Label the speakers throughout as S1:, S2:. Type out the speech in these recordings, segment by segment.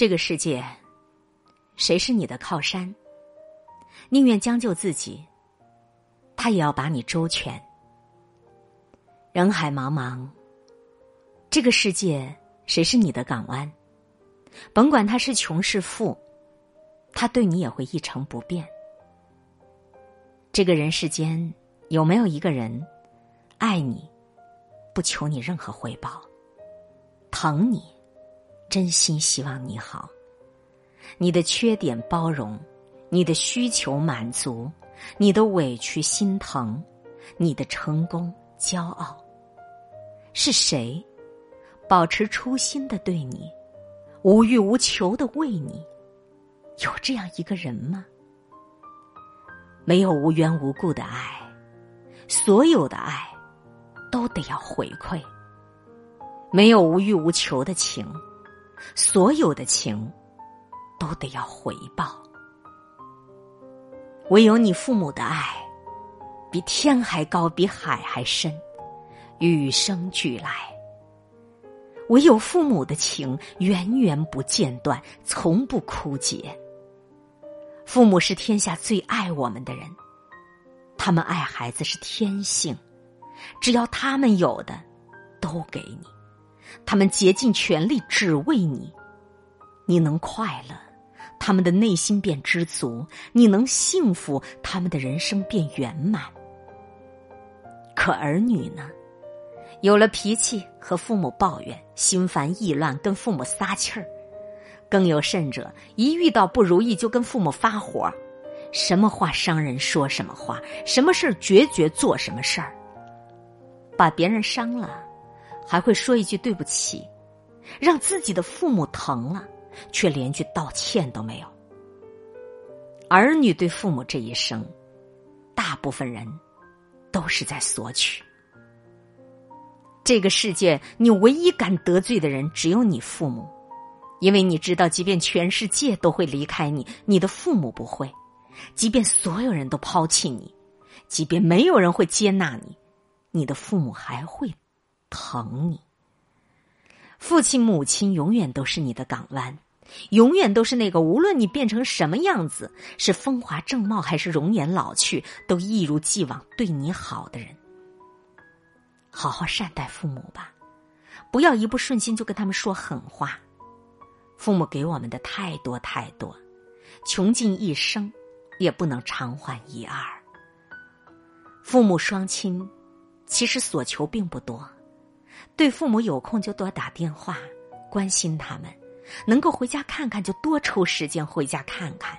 S1: 这个世界，谁是你的靠山？宁愿将就自己，他也要把你周全。人海茫茫，这个世界，谁是你的港湾？甭管他是穷是富，他对你也会一成不变。这个人世间，有没有一个人爱你，不求你任何回报，疼你？真心希望你好，你的缺点包容，你的需求满足，你的委屈心疼，你的成功骄傲。是谁保持初心的对你，无欲无求的为你？有这样一个人吗？没有无缘无故的爱，所有的爱都得要回馈。没有无欲无求的情。所有的情，都得要回报。唯有你父母的爱，比天还高，比海还深，与生俱来。唯有父母的情，源源不间断，从不枯竭。父母是天下最爱我们的人，他们爱孩子是天性，只要他们有的，都给你。他们竭尽全力只为你，你能快乐，他们的内心便知足；你能幸福，他们的人生便圆满。可儿女呢，有了脾气和父母抱怨，心烦意乱跟父母撒气儿；更有甚者，一遇到不如意就跟父母发火，什么话伤人说什么话，什么事儿决绝做什么事儿，把别人伤了。还会说一句对不起，让自己的父母疼了，却连句道歉都没有。儿女对父母这一生，大部分人都是在索取。这个世界，你唯一敢得罪的人只有你父母，因为你知道，即便全世界都会离开你，你的父母不会；即便所有人都抛弃你，即便没有人会接纳你，你的父母还会。疼你，父亲母亲永远都是你的港湾，永远都是那个无论你变成什么样子，是风华正茂还是容颜老去，都一如既往对你好的人。好好善待父母吧，不要一不顺心就跟他们说狠话。父母给我们的太多太多，穷尽一生也不能偿还一二。父母双亲其实所求并不多。对父母有空就多打电话，关心他们；能够回家看看就多抽时间回家看看。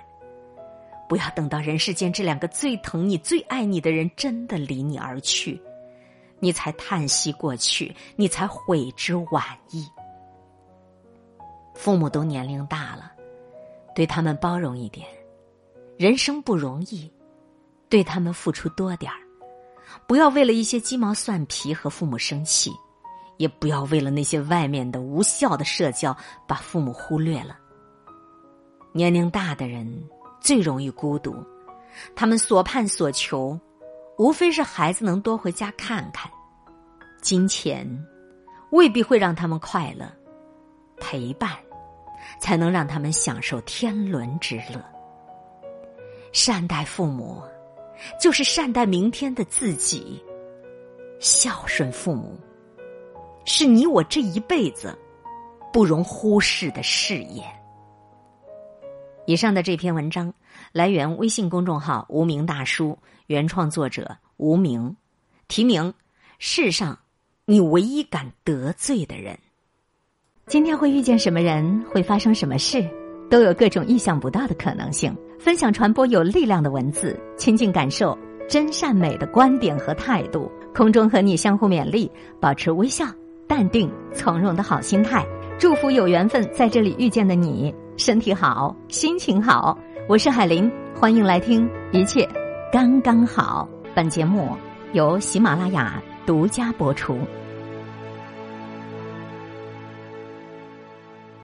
S1: 不要等到人世间这两个最疼你、最爱你的人真的离你而去，你才叹息过去，你才悔之晚矣。父母都年龄大了，对他们包容一点。人生不容易，对他们付出多点儿。不要为了一些鸡毛蒜皮和父母生气。也不要为了那些外面的无效的社交，把父母忽略了。年龄大的人最容易孤独，他们所盼所求，无非是孩子能多回家看看。金钱未必会让他们快乐，陪伴才能让他们享受天伦之乐。善待父母，就是善待明天的自己。孝顺父母。是你我这一辈子不容忽视的事业。以上的这篇文章来源微信公众号“无名大叔”，原创作者无名，题名：世上你唯一敢得罪的人。今天会遇见什么人，会发生什么事，都有各种意想不到的可能性。分享传播有力量的文字，亲近感受真善美的观点和态度。空中和你相互勉励，保持微笑。淡定从容的好心态，祝福有缘分在这里遇见的你，身体好，心情好。我是海林，欢迎来听，一切刚刚好。本节目由喜马拉雅独家播出。